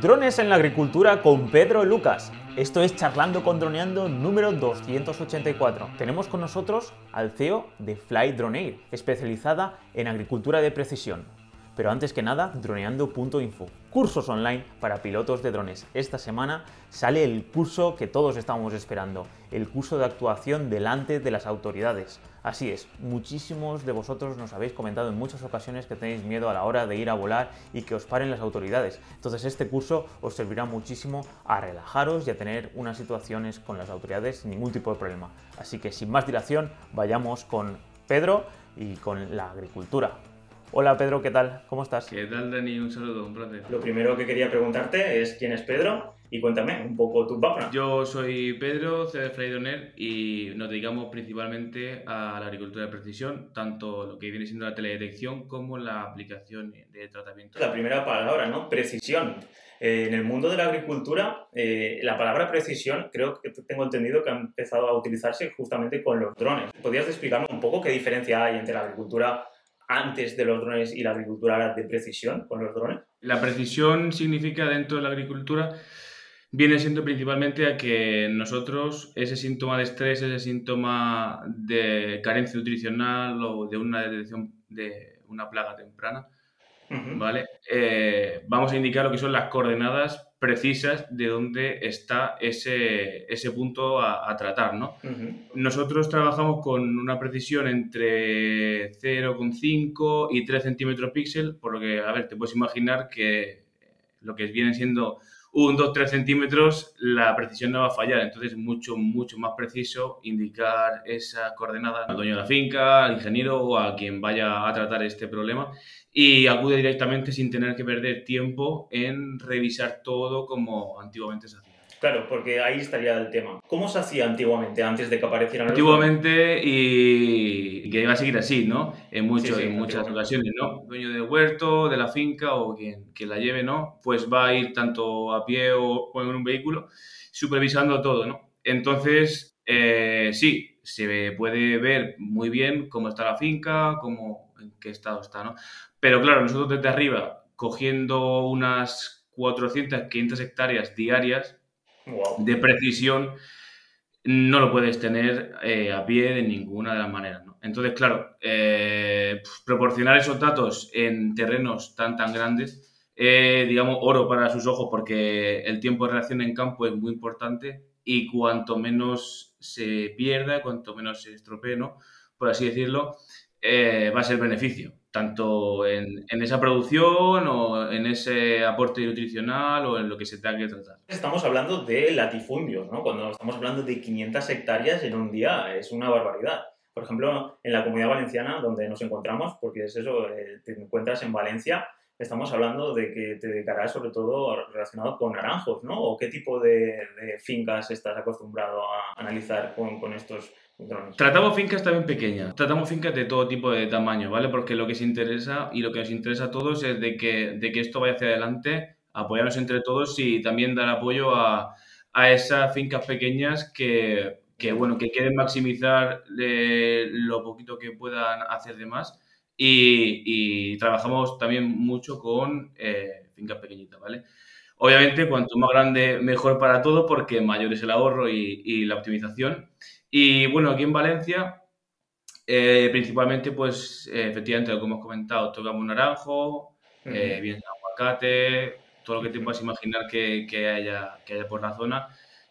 Drones en la agricultura con Pedro Lucas. Esto es Charlando con Droneando número 284. Tenemos con nosotros al CEO de Fly Drone especializada en agricultura de precisión. Pero antes que nada, droneando.info, cursos online para pilotos de drones. Esta semana sale el curso que todos estábamos esperando, el curso de actuación delante de las autoridades. Así es, muchísimos de vosotros nos habéis comentado en muchas ocasiones que tenéis miedo a la hora de ir a volar y que os paren las autoridades. Entonces este curso os servirá muchísimo a relajaros y a tener unas situaciones con las autoridades sin ningún tipo de problema. Así que sin más dilación, vayamos con Pedro y con la agricultura. Hola Pedro, ¿qué tal? ¿Cómo estás? ¿Qué tal Dani? Un saludo, un placer. Lo primero que quería preguntarte es quién es Pedro y cuéntame un poco tu background. Yo soy Pedro, CEO de Flydoner y nos dedicamos principalmente a la agricultura de precisión, tanto lo que viene siendo la teledetección como la aplicación de tratamiento. La primera palabra, ¿no? Precisión. Eh, en el mundo de la agricultura, eh, la palabra precisión creo que tengo entendido que ha empezado a utilizarse justamente con los drones. ¿Podrías explicarme un poco qué diferencia hay entre la agricultura antes de los drones y la agricultura de precisión con los drones? La precisión significa dentro de la agricultura viene siendo principalmente a que nosotros ese síntoma de estrés, ese síntoma de carencia nutricional o de una detección de una plaga temprana, ¿vale? Eh, vamos a indicar lo que son las coordenadas precisas de dónde está ese, ese punto a, tratar, ¿no? Nosotros trabajamos con una precisión entre 0,5 y 3 centímetros píxel, por lo que, a ver, te puedes imaginar que lo que viene siendo un 2-3 centímetros, la precisión no va a fallar. Entonces es mucho, mucho más preciso indicar esa coordenada al dueño de la finca, al ingeniero o a quien vaya a tratar este problema y acude directamente sin tener que perder tiempo en revisar todo como antiguamente se hacía. Claro, porque ahí estaría el tema. ¿Cómo se hacía antiguamente, antes de que aparecieran los Antiguamente, y, que iba a seguir así, ¿no? En, mucho, en muchas ocasiones, ¿no? Dueño del huerto, de la finca o quien, quien, la lleve, ¿no? Pues va a ir tanto a pie o, en un vehículo supervisando todo, ¿no? Entonces, eh, sí, se puede ver muy bien cómo está la finca, cómo, en qué estado está, ¿no? Pero claro, nosotros desde arriba, cogiendo unas 400, 500 hectáreas diarias, de precisión no lo puedes tener eh, a pie de ninguna de las maneras. Entonces, claro, eh, proporcionar esos datos en terrenos tan, tan grandes, digamos, oro para sus ojos porque el tiempo de reacción en campo es muy importante y cuanto menos se pierda, cuanto menos se estropee, ¿no? por así decirlo, eh, va a ser beneficio tanto en, esa producción o en ese aporte nutricional o en lo que se tenga que tratar. Estamos hablando de latifundios, ¿no? Cuando estamos hablando de 500 hectáreas en un día, es una barbaridad. Por ejemplo, en la comunidad valenciana, donde nos encontramos, porque es eso, eh, te encuentras en Valencia, estamos hablando de que te dedicarás sobre todo relacionado con naranjos, ¿no? ¿O qué tipo de, fincas estás acostumbrado a analizar con, con estos Tratamos fincas también pequeñas, tratamos fincas de todo tipo de tamaño, ¿vale? Porque lo que se interesa y lo que nos interesa a todos es de que, de que esto vaya hacia adelante, apoyarnos entre todos y también dar apoyo a, a esas fincas pequeñas que, que, bueno, que quieren maximizar eh, lo poquito que puedan hacer de más y, y trabajamos también mucho con eh, fincas pequeñitas, ¿vale? Obviamente, cuanto más grande, mejor para todo, porque mayor es el ahorro y, y la optimización. Y bueno, aquí en Valencia, eh, principalmente, pues eh, efectivamente, que hemos comentado, tocamos naranjo, eh, bien aguacate, todo lo que te puedas imaginar que, que, haya, que haya por la zona.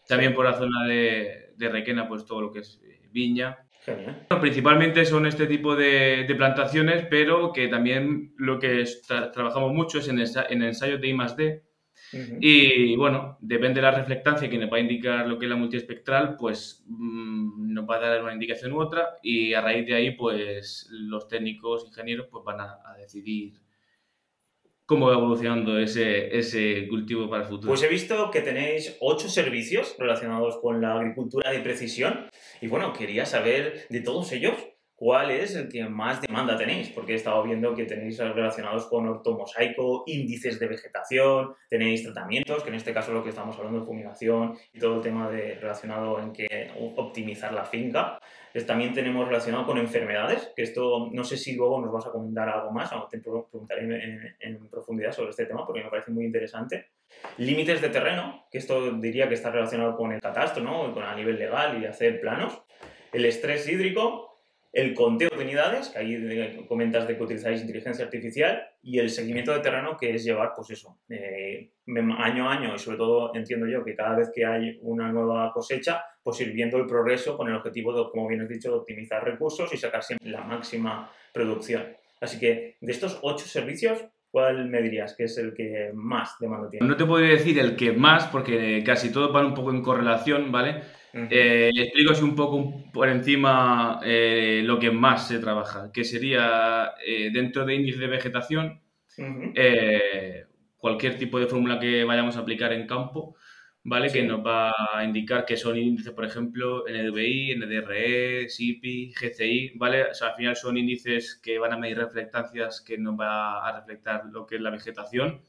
También por la zona de, de Requena, pues todo lo que es viña. Genial. Principalmente son este tipo de, de, plantaciones, pero que también lo que trabajamos mucho es en, en ensayos de Y bueno, depende de la reflectancia que nos va a indicar lo que es la multiespectral, pues mm, nos va a dar una indicación u otra y a raíz de ahí pues los técnicos, ingenieros pues van a, decidir cómo va evolucionando ese, ese cultivo para el futuro. Pues he visto que tenéis ocho servicios relacionados con la agricultura de precisión y bueno, quería saber de todos ellos ¿cuál es el que más demanda tenéis? Porque he estado viendo que tenéis relacionados con ortomosaico, índices de vegetación, tenéis tratamientos, que en este caso lo que estamos hablando de fumigación y todo el tema de, relacionado en que optimizar la finca. también tenemos relacionado con enfermedades, que esto no sé si luego nos vas a comentar algo más, o te preguntaré en, en profundidad sobre este tema porque me parece muy interesante. Límites de terreno, que esto diría que está relacionado con el catastro, ¿no? Con a nivel legal y hacer planos. El estrés hídrico, el conteo de unidades, que ahí comentas de que utilizáis inteligencia artificial, y el seguimiento de terreno, que es llevar, pues eso, eh, año a año, y sobre todo entiendo yo que cada vez que hay una nueva cosecha, pues ir viendo el progreso con el objetivo, de, como bien has dicho, de optimizar recursos y sacar siempre la máxima producción. Así que de estos ocho servicios, ¿Cuál me dirías que es el que más demanda tiene? No te podría decir el que más, porque casi todo van un poco en correlación, ¿vale? Eh, explico así un poco por encima eh, lo que más se trabaja, que sería eh, dentro de índice de vegetación, cualquier tipo de fórmula que vayamos a aplicar en campo, ¿vale? Que nos va a indicar que son índices, por ejemplo, NDVI, NDRE, SIPI, GCI, ¿vale? O sea, al final son índices que van a medir reflectancias que nos va a reflectar lo que es la vegetación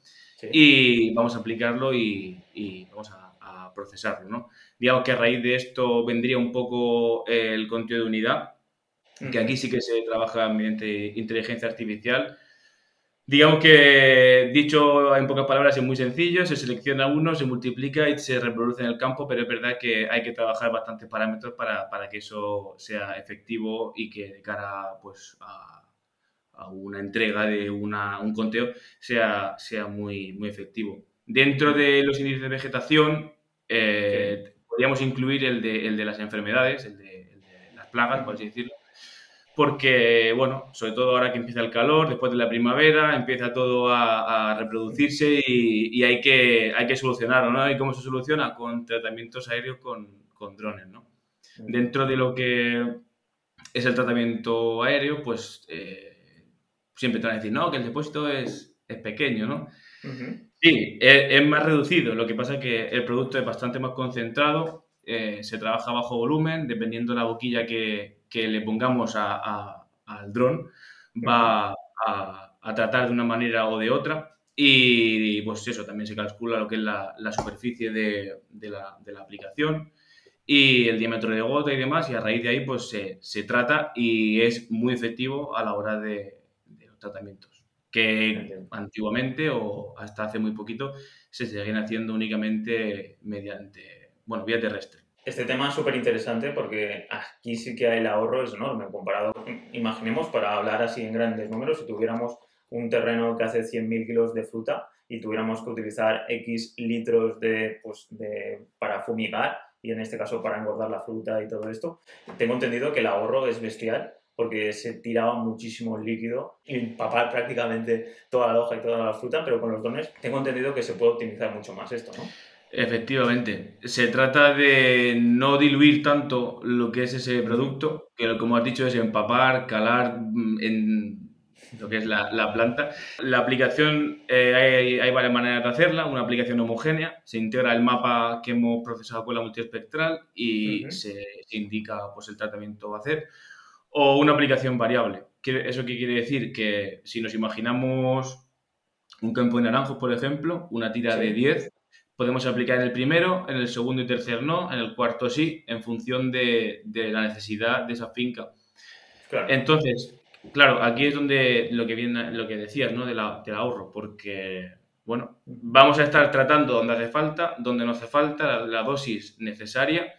y vamos a aplicarlo y, vamos a, procesarlo, ¿no? Digamos que a raíz de esto vendría un poco el conteo de unidad, que aquí sí que se trabaja mediante inteligencia artificial, Digamos que, dicho en pocas palabras, es muy sencillo, se selecciona uno, se multiplica y se reproduce en el campo, pero es verdad que hay que trabajar bastantes parámetros para, para que eso sea efectivo y que de cara pues, a, a una entrega de una, un conteo sea, sea muy, muy efectivo. Dentro de los índices de vegetación, eh, podríamos incluir el de, el de las enfermedades, el de, el de las plagas, por así decirlo porque, bueno, sobre todo ahora que empieza el calor, después de la primavera, empieza todo a, reproducirse y, hay, que, hay que solucionarlo, ¿no? ¿Y cómo se soluciona? Con tratamientos aéreos con, con drones, ¿no? Dentro de lo que es el tratamiento aéreo, pues eh, siempre te van a decir, no, que el depósito es, es pequeño, ¿no? Sí, es, más reducido, lo que pasa es que el producto es bastante más concentrado, eh, se trabaja bajo volumen, dependiendo de la boquilla que, que le pongamos al dron va a, tratar de una manera o de otra. Y pues eso, también se calcula lo que es la, superficie de, la, aplicación y el diámetro de gota y demás, y a raíz de ahí pues se, trata y es muy efectivo a la hora de, los tratamientos, que antiguamente o hasta hace muy poquito se seguían haciendo únicamente mediante, bueno, vía terrestre. Este tema es súper interesante porque aquí sí que el ahorro es enorme comparado, imaginemos, para hablar así en grandes números, si tuviéramos un terreno que hace 100.000 kilos de fruta y tuviéramos que utilizar X litros de, pues, de, para fumigar y en este caso para engordar la fruta y todo esto, tengo entendido que el ahorro es bestial porque se tiraba muchísimo líquido y papar prácticamente toda la hoja y toda la fruta, pero con los dones tengo entendido que se puede optimizar mucho más esto, ¿no? Efectivamente, se trata de no diluir tanto lo que es ese producto, que como has dicho es empapar, calar mm, en lo que es la, planta. La aplicación, eh, hay, varias maneras de hacerla, una aplicación homogénea, se integra el mapa que hemos procesado con la multiespectral y se, indica pues, el tratamiento a hacer, o una aplicación variable. ¿Eso qué quiere decir? Que si nos imaginamos un campo de naranjos, por ejemplo, una tira de 10, podemos aplicar en el primero, en el segundo y tercer no, en el cuarto sí, en función de, la necesidad de esa finca. Entonces, claro, aquí es donde lo que viene, lo que decías, ¿no? De la, del ahorro, porque, bueno, vamos a estar tratando donde hace falta, donde no hace falta, la, dosis necesaria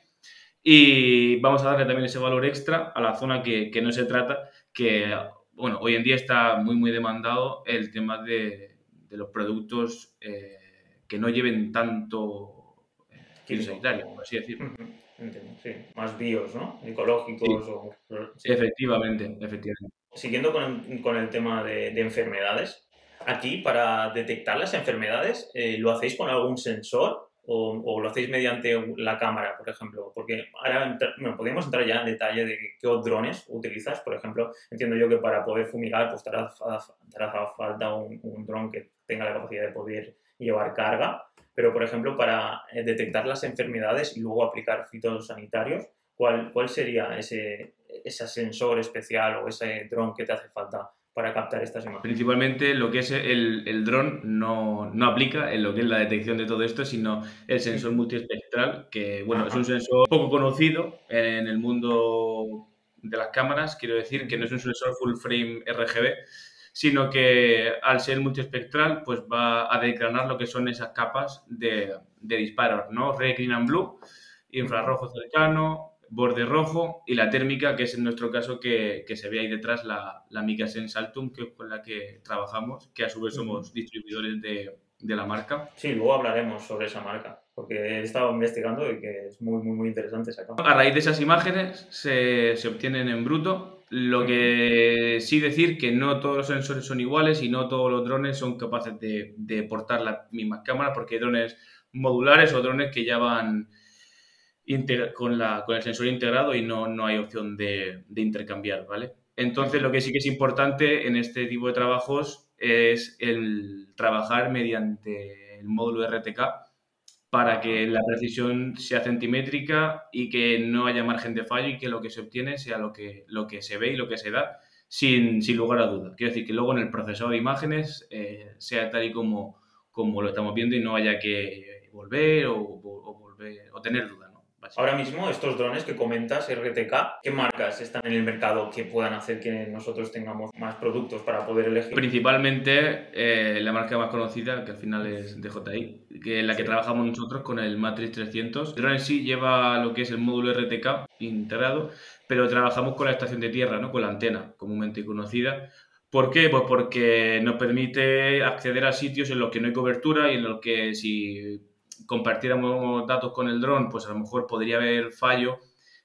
y vamos a darle también ese valor extra a la zona que, no se trata, que, bueno, hoy en día está muy, muy demandado el tema de, los productos eh, que no lleven tanto eh, sanitario, por así decirlo. Sí, más bios, ¿no? Ecológicos. O... Efectivamente, efectivamente. Siguiendo con el, tema de, enfermedades, aquí para detectar las enfermedades, eh, ¿lo hacéis con algún sensor o, lo hacéis mediante la cámara, por ejemplo? Porque ahora bueno, podríamos entrar ya en detalle de qué drones utilizas. Por ejemplo, entiendo yo que para poder fumigar, pues te hará, falta un, un dron que tenga la capacidad de poder llevar carga, pero por ejemplo para eh, detectar las enfermedades y luego aplicar fitosanitarios, ¿cuál, cuál sería ese, ese sensor especial o ese dron que te hace falta para captar estas imágenes? Principalmente lo que es el, el dron no, no, aplica en lo que es la detección de todo esto, sino el sensor multiespectral, que bueno, es un sensor poco conocido en el mundo de las cámaras, quiero decir que no es un sensor full frame RGB, sino que al ser multiespectral pues va a declarar lo que son esas capas de, de disparos, ¿no? Red, green and blue, infrarrojo cercano, borde rojo y la térmica, que es en nuestro caso que, que se ve ahí detrás la, la Mica Sense Altum, que es con la que trabajamos, que a su vez somos distribuidores de, de, la marca. Sí, luego hablaremos sobre esa marca, porque he estado investigando y que es muy, muy, muy interesante esa cámara. A raíz de esas imágenes se, se obtienen en bruto, lo que sí decir que no todos los sensores son iguales y no todos los drones son capaces de, de portar las mismas cámaras, porque hay drones modulares o drones que ya van con, la, con el sensor integrado y no, no hay opción de, de, intercambiar, ¿vale? Entonces, lo que sí que es importante en este tipo de trabajos es el trabajar mediante el módulo RTK para que la precisión sea centimétrica y que no haya margen de fallo y que lo que se obtiene sea lo que, lo que se ve y lo que se da sin, sin lugar a duda. Quiero decir que luego en el procesador de imágenes eh, sea tal y como, como lo estamos viendo y no haya que volver o, o, volver, o tener dudas. Ahora mismo, estos drones que comentas, RTK, ¿qué marcas están en el mercado que puedan hacer que nosotros tengamos más productos para poder elegir? Principalmente eh, la marca más conocida, que al final es DJI, que es la que sí. trabajamos nosotros con el Matrix 300. El drone en sí lleva lo que es el módulo RTK integrado, pero trabajamos con la estación de tierra, ¿no? con la antena, comúnmente conocida, ¿Por qué? Pues porque nos permite acceder a sitios en los que no hay cobertura y en los que si compartiéramos datos con el dron, pues a lo mejor podría haber fallo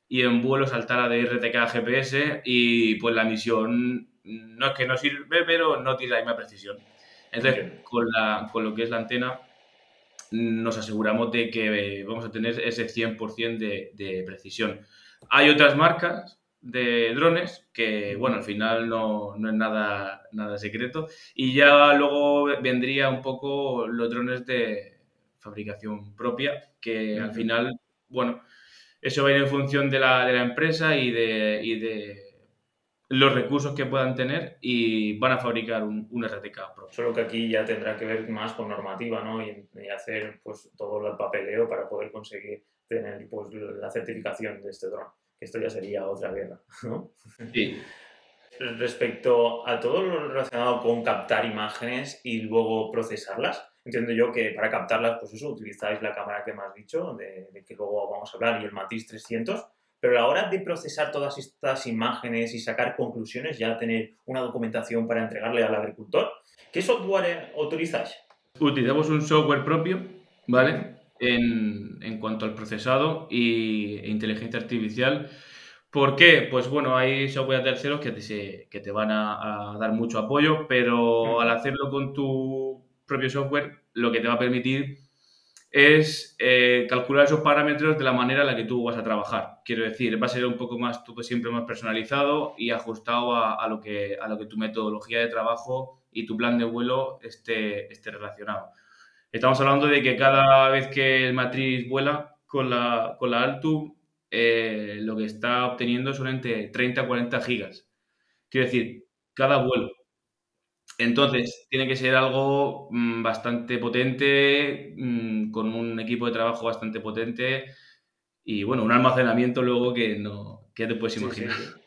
y en vuelo saltara de RTK a GPS y pues la misión no es que no sirve, pero no tiene la misma precisión. Entonces, okay. con, la, con lo que es la antena, nos aseguramos de que vamos a tener ese 100% de, de precisión. Hay otras marcas de drones, que bueno, al final no, no, es nada, nada secreto. Y ya luego vendría un poco los drones de fabricación propia, que al final, bueno, eso va a ir en función de la, de la empresa y de, y de, los recursos que puedan tener y van a fabricar un, un RTK propio. Solo que aquí ya tendrá que ver más con normativa, ¿no? Y, y hacer pues todo el papeleo para poder conseguir tener pues la certificación de este dron esto ya sería otra guerra, ¿no? Sí. Respecto a todo lo relacionado con captar imágenes y luego procesarlas, entiendo yo que para captarlas, pues eso, utilizáis la cámara que me has dicho, de, de que luego vamos a hablar, y el Matisse 300, pero a la hora de procesar todas estas imágenes y sacar conclusiones, ya tener una documentación para entregarle al agricultor, ¿qué software utilizáis? Utilizamos un software propio, ¿vale? en, en cuanto al procesado y, e inteligencia artificial. ¿Por qué? Pues bueno, hay software terceros que te, que te van a, a, dar mucho apoyo, pero al hacerlo con tu propio software, lo que te va a permitir es eh, calcular esos parámetros de la manera en la que tú vas a trabajar. Quiero decir, va a ser un poco más, tú siempre más personalizado y ajustado a, lo, que, a lo que tu metodología de trabajo y tu plan de vuelo esté, esté relacionado. Estamos hablando de que cada vez que el matriz vuela con la, con la eh, lo que está obteniendo son entre 30 a 40 gigas. Quiero decir, cada vuelo. Entonces, tiene que ser algo mmm, bastante potente, mmm, con un equipo de trabajo bastante potente y, bueno, un almacenamiento luego que no que te puedes imaginar. Sí, sí, sí.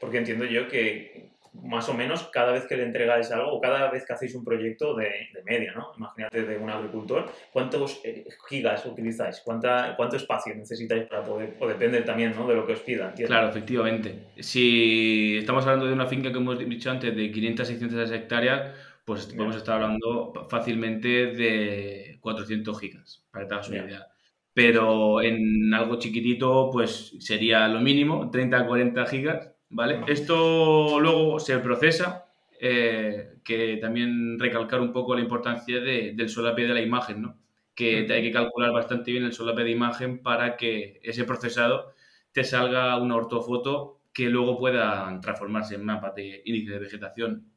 Porque entiendo yo que más o menos cada vez que le entregáis algo o cada vez que hacéis un proyecto de, de media, ¿no? Imagínate de un agricultor, ¿cuántos eh, gigas utilizáis? ¿Cuánta, ¿Cuánto espacio necesitáis para poder, o depende también, ¿no? De lo que os pidan. ¿entiendes? Claro, efectivamente. Si estamos hablando de una finca que hemos dicho antes de 500 600 hectáreas, pues Bien. podemos estar hablando fácilmente de 400 gigas, para que te hagas una idea. Pero en algo chiquitito, pues sería lo mínimo, 30 a 40 gigas, ¿vale? Esto luego se procesa, eh, que también recalcar un poco la importancia de, del solape de la imagen, ¿no? Que hay que calcular bastante bien el solape de imagen para que ese procesado te salga una ortofoto que luego pueda transformarse en mapas de índice de vegetación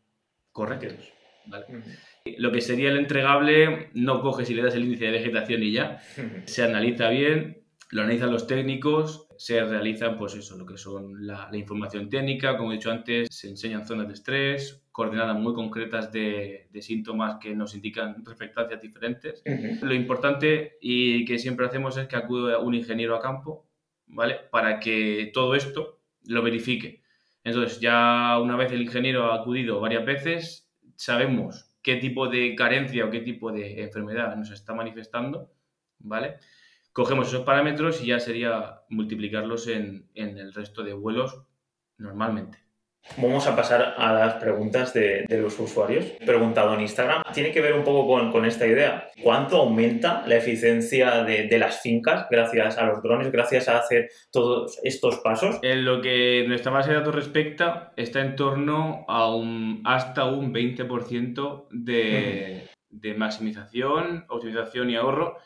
correctos. ¿vale? Uh -huh. Lo que sería el entregable no coges y le das el índice de vegetación y ya. Se analiza bien, lo analizan los técnicos, se realizan pues eso, lo que son la, información técnica, como he dicho antes, se enseñan zonas de estrés, coordenadas muy concretas de, síntomas que nos indican reflectancias diferentes. Lo importante y que siempre hacemos es que acude un ingeniero a campo, ¿vale? Para que todo esto lo verifique. Entonces, ya una vez el ingeniero ha acudido varias veces, sabemos qué tipo de carencia o qué tipo de enfermedad nos está manifestando, ¿vale? Cogemos esos parámetros y ya sería multiplicarlos en, en el resto de vuelos normalmente. Vamos a pasar a las preguntas de, los usuarios. Preguntado en Instagram. Tiene que ver un poco con, esta idea. ¿Cuánto aumenta la eficiencia de, las fincas gracias a los drones, gracias a hacer todos estos pasos? En lo que nuestra base de datos respecta, está en torno a un, hasta un 20% de, de maximización, optimización y ahorro,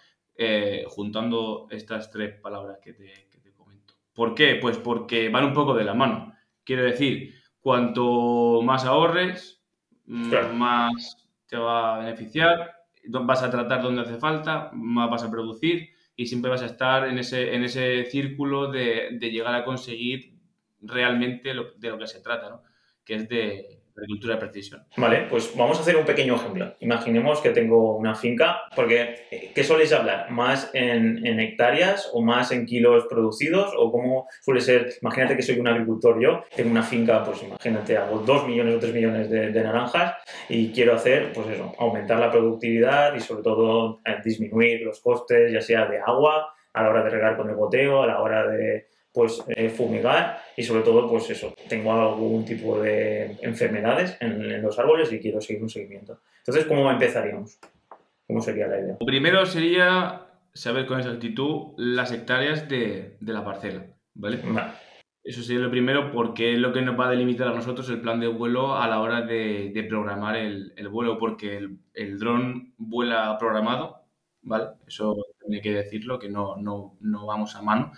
eh, juntando estas tres palabras que te, que te comento. ¿Por qué? Pues porque van un poco de la mano. Quiero decir, cuanto más ahorres, mm, más te va a beneficiar, vas a tratar donde hace falta, más vas a producir y siempre vas a estar en ese, en ese círculo de, de llegar a conseguir realmente lo, de lo que se trata, ¿no? que es de, agricultura de precisión. Vale, pues vamos a hacer un pequeño ejemplo. Imaginemos que tengo una finca, porque eh, ¿qué soléis hablar? ¿Más en, hectáreas o más en kilos producidos? ¿O cómo suele ser? Imagínate que soy un agricultor yo, tengo una finca, pues imagínate, hago 2 millones o 3 millones de, naranjas y quiero hacer, pues eso, aumentar la productividad y sobre todo eh, disminuir los costes, ya sea de agua, a la hora de regar con el goteo, a la hora de pues eh, fumigar y sobre todo pues eso, tengo algún tipo de enfermedades en, los árboles y quiero seguir un seguimiento. Entonces, ¿cómo empezaríamos? ¿Cómo sería la idea? Primero sería saber con exactitud las hectáreas de, la parcela, ¿vale? Eso sería lo primero porque es lo que nos va a delimitar a nosotros el plan de vuelo a la hora de, programar el, vuelo, porque el, el dron vuela programado, ¿vale? Eso tiene que decirlo, que no, no, no vamos a mano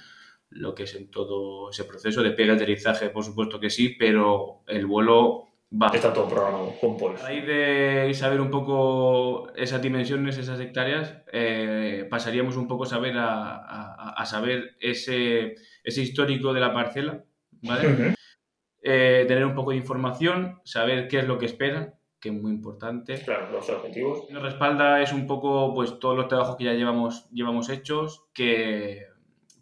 lo que es en todo ese proceso de pega aterrizaje, por supuesto que sí, pero el vuelo va. Está todo programado con polis. Ahí de saber un poco esas dimensiones, esas hectáreas, eh, pasaríamos un poco a saber, a, saber ese, ese, histórico de la parcela, ¿vale? Eh, tener un poco de información, saber qué es lo que esperan, que es muy importante. Claro, los objetivos. Nos respalda es un poco pues todos los trabajos que ya llevamos, llevamos hechos, que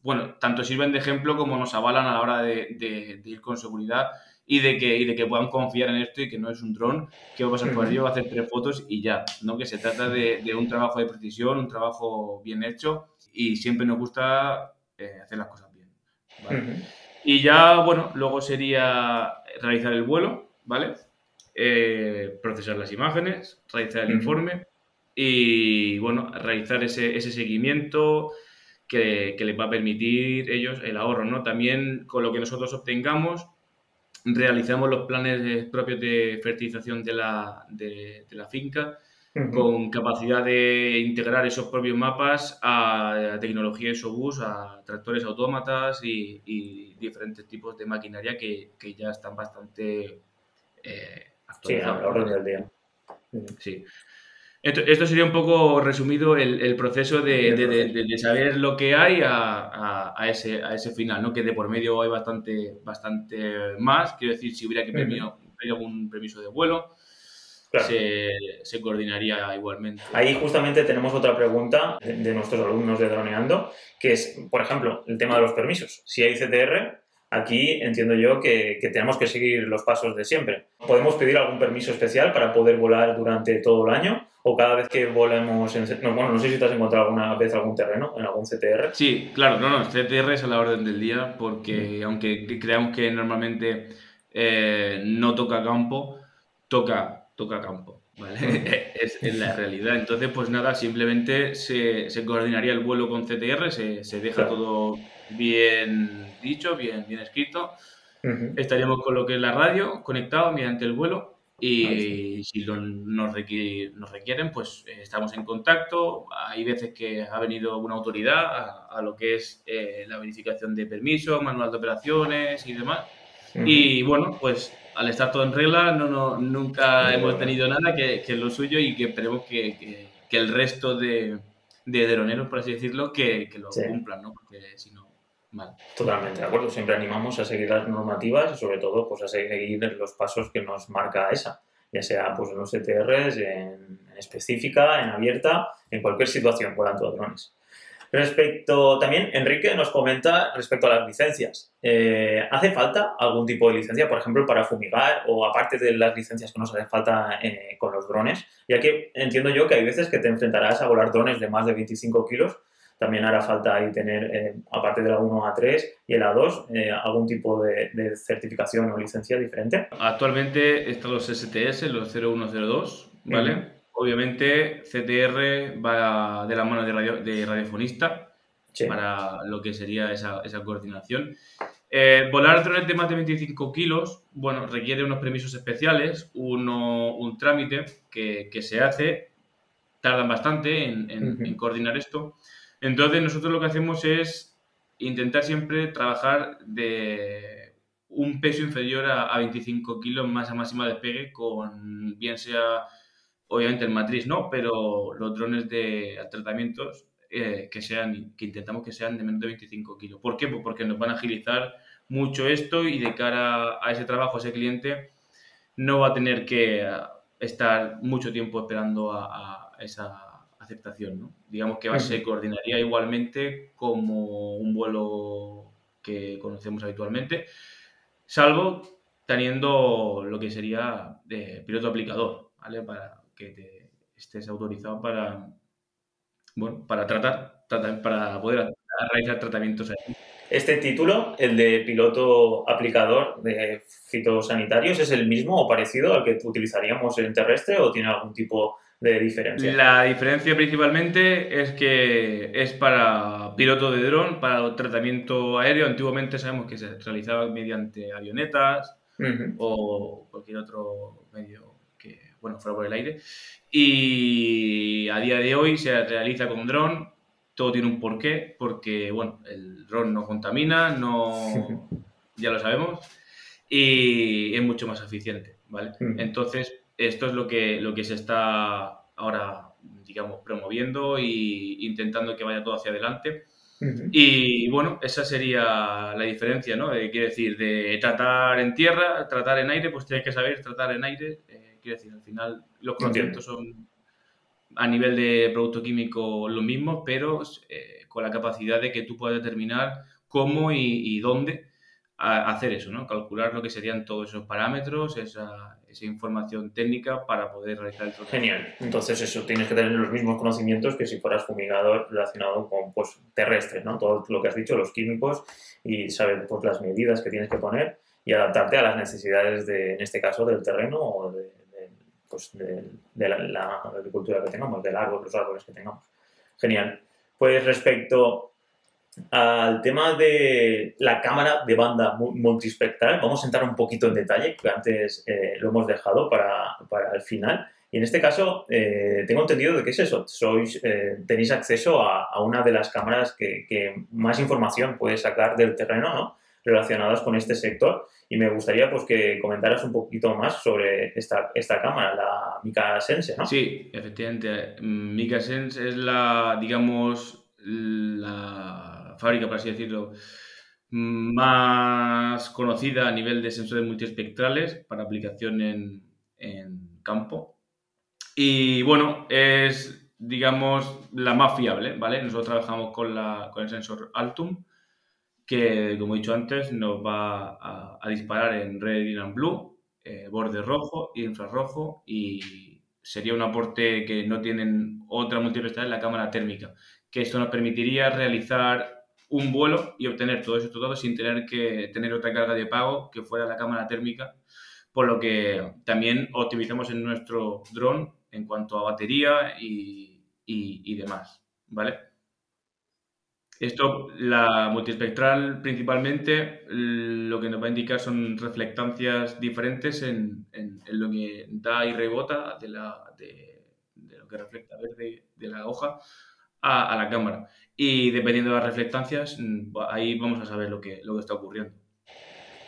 bueno, tanto sirven de ejemplo como nos avalan a la hora de, ir con seguridad y de, que, de que puedan confiar en esto y que no es un dron que va a pasar por ello, va a hacer tres fotos y ya, ¿no? Que se trata de, un trabajo de precisión, un trabajo bien hecho y siempre nos gusta eh, hacer las cosas bien, Y ya, bueno, luego sería realizar el vuelo, ¿vale? Eh, procesar las imágenes, realizar el informe y, bueno, realizar ese, ese seguimiento, que, les va a permitir ellos el ahorro, ¿no? También con lo que nosotros obtengamos, realizamos los planes propios de fertilización de la, de, la finca con capacidad de integrar esos propios mapas a, tecnología ESOBUS, a tractores autómatas y, diferentes tipos de maquinaria que, ya están bastante eh, actualizados. Sí, del día. Sí. Esto, sería un poco resumido el, proceso de, saber lo que hay a, ese, a ese final, ¿no? Que de por medio hay bastante, bastante más. Quiero decir, si hubiera que pedir algún permiso de vuelo, se, coordinaría igualmente. Ahí justamente tenemos otra pregunta de, nuestros alumnos de Droneando, que es, por ejemplo, el tema de los permisos. Si hay CTR, Aquí entiendo yo que, tenemos que seguir los pasos de siempre. ¿Podemos pedir algún permiso especial para poder volar durante todo el año? ¿O cada vez que volemos en... No, bueno, no sé si te has encontrado alguna vez algún terreno en algún CTR. Sí, claro, no, no, CTR es a la orden del día porque mm. aunque creamos que normalmente eh, no toca campo, toca, toca campo. ¿vale? Es, es, la realidad. Entonces, pues nada, simplemente se, se coordinaría el vuelo con CTR, se, se deja todo bien dicho, bien, bien escrito. Estaríamos con lo que es la radio, conectado mediante el vuelo. Y si nos, nos, requieren, pues eh, estamos en contacto. Hay veces que ha venido una autoridad a, lo que es eh, la verificación de permisos, manual de operaciones y demás. Y bueno, pues al estar todo en regla, no, no nunca hemos tenido nada que, que, es lo suyo y que esperemos que, que, que el resto de, de droneros, por así decirlo, que, que lo cumplan, ¿no? Porque si no, mal. Totalmente de acuerdo. Siempre animamos a seguir las normativas y sobre todo pues a seguir los pasos que nos marca esa, ya sea pues en los ETRs, en, en específica, en abierta, en cualquier situación volando drones. Respecto, también Enrique nos comenta respecto a las licencias. Eh, ¿Hace falta algún tipo de licencia, por ejemplo, para fumigar o aparte de las licencias que nos hace falta eh, con los drones? Ya que entiendo yo que hay veces que te enfrentarás a volar drones de más de 25 kilos. También hará falta ahí tener, eh, aparte de la 1 a 3 y el A2, algún tipo de, de, certificación o licencia diferente. Actualmente están los STS, los 0102, ¿vale? Obviamente, CTR va de la mano de, radio, de radiofonista para lo que sería esa, esa coordinación. Eh, volar drones de más de 25 kilos, bueno, requiere unos permisos especiales, uno, un trámite que, que, se hace, tardan bastante en, en, coordinar esto. Entonces, nosotros lo que hacemos es intentar siempre trabajar de un peso inferior a, a 25 kilos masa máxima de despegue, con bien sea Obviamente el matriz no, pero los drones de tratamientos eh, que sean, que intentamos que sean de menos de 25 kilos. ¿Por qué? Pues porque nos van a agilizar mucho esto y de cara a ese trabajo, a ese cliente, no va a tener que estar mucho tiempo esperando a, esa aceptación. ¿no? Digamos que va, se coordinaría igualmente como un vuelo que conocemos habitualmente, salvo teniendo lo que sería de piloto aplicador, ¿vale? Para, que te estés autorizado para, bueno, para tratar, para poder realizar tratamientos ahí. ¿Este título, el de piloto aplicador de fitosanitarios, es el mismo o parecido al que utilizaríamos en terrestre o tiene algún tipo de diferencia? La diferencia principalmente es que es para piloto de dron, para tratamiento aéreo. Antiguamente sabemos que se realizaba mediante avionetas o cualquier otro medio bueno, fuera por el aire. Y a día de hoy se realiza con dron, todo tiene un porqué, porque, bueno, el dron no contamina, no, ya lo sabemos, y es mucho más eficiente, ¿vale? Entonces, esto es lo que, lo que se está ahora, digamos, promoviendo e intentando que vaya todo hacia adelante. Y bueno, esa sería la diferencia, ¿no? quiere decir, de tratar en tierra, tratar en aire, pues tienes que saber tratar en aire. Eh, Quiero decir, al final los conceptos son a nivel de producto químico los mismos, pero eh, con la capacidad de que tú puedas determinar cómo y, dónde hacer eso, ¿no? Calcular lo que serían todos esos parámetros, esa, esa información técnica para poder realizar el proceso. Genial. Entonces eso, tienes que tener los mismos conocimientos que si fueras fumigador relacionado con pues, terrestres, ¿no? Todo lo que has dicho, los químicos y saber pues, las medidas que tienes que poner y adaptarte a las necesidades, de, en este caso, del terreno o de, pues, de, la, agricultura que tengamos, del árbol, los árboles que tengamos. Genial. Pues respecto al tema de la cámara de banda multispectral, vamos a entrar un poquito en detalle, que antes eh, lo hemos dejado para, para, el final. Y en este caso, eh, tengo entendido de qué es eso. Sois, eh, tenéis acceso a, a, una de las cámaras que, que, más información puede sacar del terreno, ¿no? relacionadas con este sector y me gustaría pues que comentaras un poquito más sobre esta, esta cámara, la Mica Sense, ¿no? Sí, efectivamente. Mica Sense es la, digamos, la fábrica, por así decirlo, más conocida a nivel de sensores multiespectrales para aplicación en, campo. Y bueno, es, digamos, la más fiable, ¿vale? Nosotros trabajamos con, la, con el sensor Altum, que, como he dicho antes, nos va a, disparar en red, green blue, eh, borde rojo infrarrojo, y sería un aporte que no tienen otra en la cámara térmica, que esto nos permitiría realizar un vuelo y obtener todos esos datos sin tener que tener otra carga de pago que fuera la cámara térmica, por lo que también optimizamos en nuestro dron en cuanto a batería y, y demás, ¿vale? Esto, la multiespectral principalmente, lo que nos va a indicar son reflectancias diferentes en, en, lo que da y rebota de, la, de, lo que refleja verde de la hoja a, la cámara. Y dependiendo de las reflectancias, mm, ahí vamos a saber lo que, lo que está ocurriendo.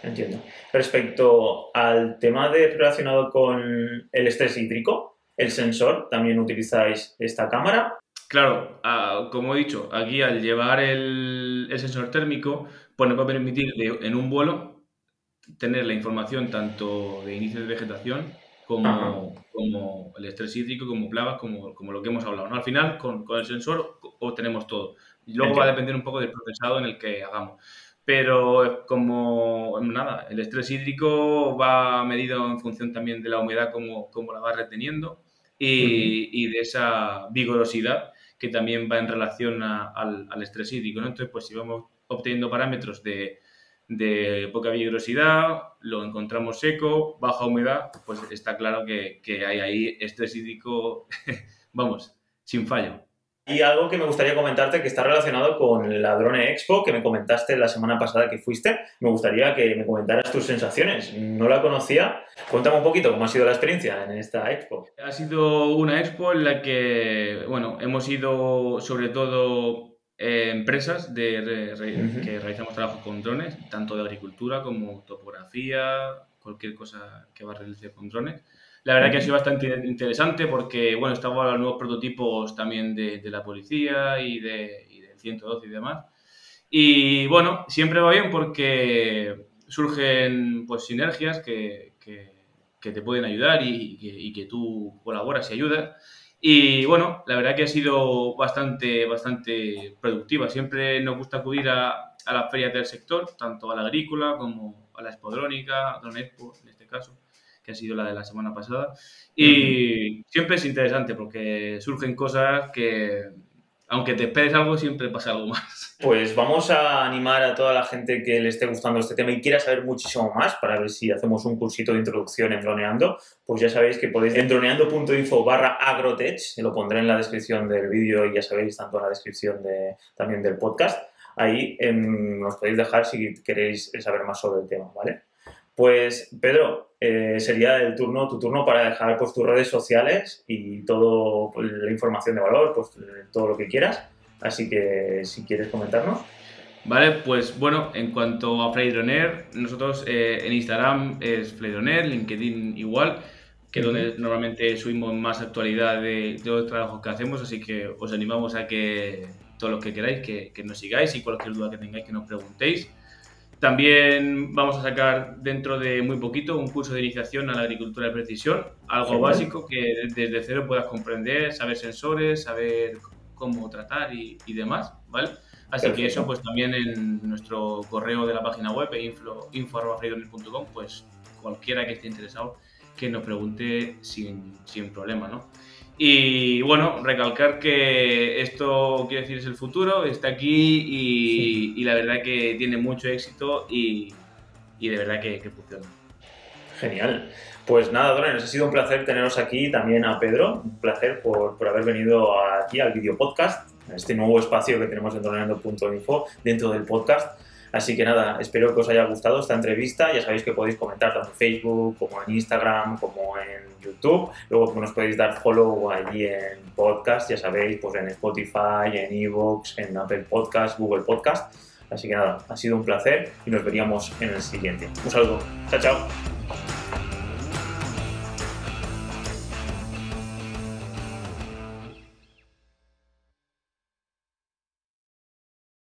Entiendo. Respecto al tema de, relacionado con el estrés hídrico, el sensor, ¿también utilizáis esta cámara? Claro, ah, como he dicho, aquí al llevar el, sensor térmico, pues nos va a permitir en un vuelo tener la información tanto de inicio de vegetación como, como el estrés hídrico, como plagas, como, como, lo que hemos hablado. ¿no? Al final, con, con el sensor obtenemos todo. Y luego va a depender un poco del procesado en el que hagamos. Pero como nada, el estrés hídrico va medido en función también de la humedad, como, como la va reteniendo, y, y de esa vigorosidad que también va en relación al, al, estrés hídrico. ¿no? Entonces, pues si vamos obteniendo parámetros de, de, poca vigorosidad, lo encontramos seco, baja humedad, pues está claro que, que hay ahí estrés hídrico, vamos, sin fallo. Y algo que me gustaría comentarte que está relacionado con la Drone Expo que me comentaste la semana pasada que fuiste. Me gustaría que me comentaras tus sensaciones. No la conocía. Cuéntame un poquito cómo ha sido la experiencia en esta expo. Ha sido una expo en la que, bueno, hemos ido sobre todo eh, empresas de, que realizamos trabajo con drones, tanto de agricultura como topografía, cualquier cosa que va a realizar con drones. La verdad que ha sido bastante interesante porque, bueno, estaban los nuevos prototipos también de, la policía y, de, y del 112 y demás. Y bueno, siempre va bien porque surgen pues sinergias que, que, te pueden ayudar y, y, que tú colaboras y ayudas. Y bueno, la verdad que ha sido bastante, bastante productiva. Siempre nos gusta acudir a, a las ferias del sector, tanto a la agrícola como a la espodrónica, a Expo en este caso que ha sido la de la semana pasada. Y siempre es interesante porque surgen cosas que, aunque te esperes algo, siempre pasa algo más. Pues vamos a animar a toda la gente que le esté gustando este tema y quiera saber muchísimo más para ver si hacemos un cursito de introducción en droneando. Pues ya sabéis que podéis en droneando.info barra agrotech, lo pondré en la descripción del vídeo y ya sabéis, tanto en la descripción de, también del podcast. Ahí em, nos podéis dejar si queréis saber más sobre el tema, ¿vale? Pues Pedro, eh, sería el turno, tu turno para dejar pues, tus redes sociales y toda pues, la información de valor, pues todo lo que quieras. Así que si quieres comentarnos. Vale, pues bueno, en cuanto a Flydroner, nosotros eh, en Instagram es Flydroner, LinkedIn igual, que es donde normalmente subimos más actualidad de, de, los trabajos que hacemos, así que os animamos a que todos los que queráis que, que nos sigáis y cualquier duda que tengáis que nos preguntéis. También vamos a sacar dentro de muy poquito un curso de iniciación a la agricultura de precisión, algo básico que desde cero puedas comprender, saber sensores, saber cómo tratar y, demás, ¿vale? Así que eso pues también en nuestro correo de la página web info, info.com, pues cualquiera que esté interesado que nos pregunte sin, sin problema, ¿no? Y bueno, recalcar que esto, quiere decir, es el futuro, está aquí y, la verdad que tiene mucho éxito y, de verdad que, funciona. Genial. Pues nada, Drones, ha sido un placer teneros aquí, también a Pedro, un placer por, por haber venido aquí al video podcast, este nuevo espacio que tenemos en droneando.info dentro del podcast. Así que nada, espero que os haya gustado esta entrevista. Ya sabéis que podéis comentar tanto en Facebook como en Instagram como en YouTube. Luego nos podéis dar follow allí en podcast, ya sabéis, pues en Spotify, en Evox, en Apple Podcast, Google Podcast. Así que nada, ha sido un placer y nos veríamos en el siguiente. Un saludo. Chao, chao.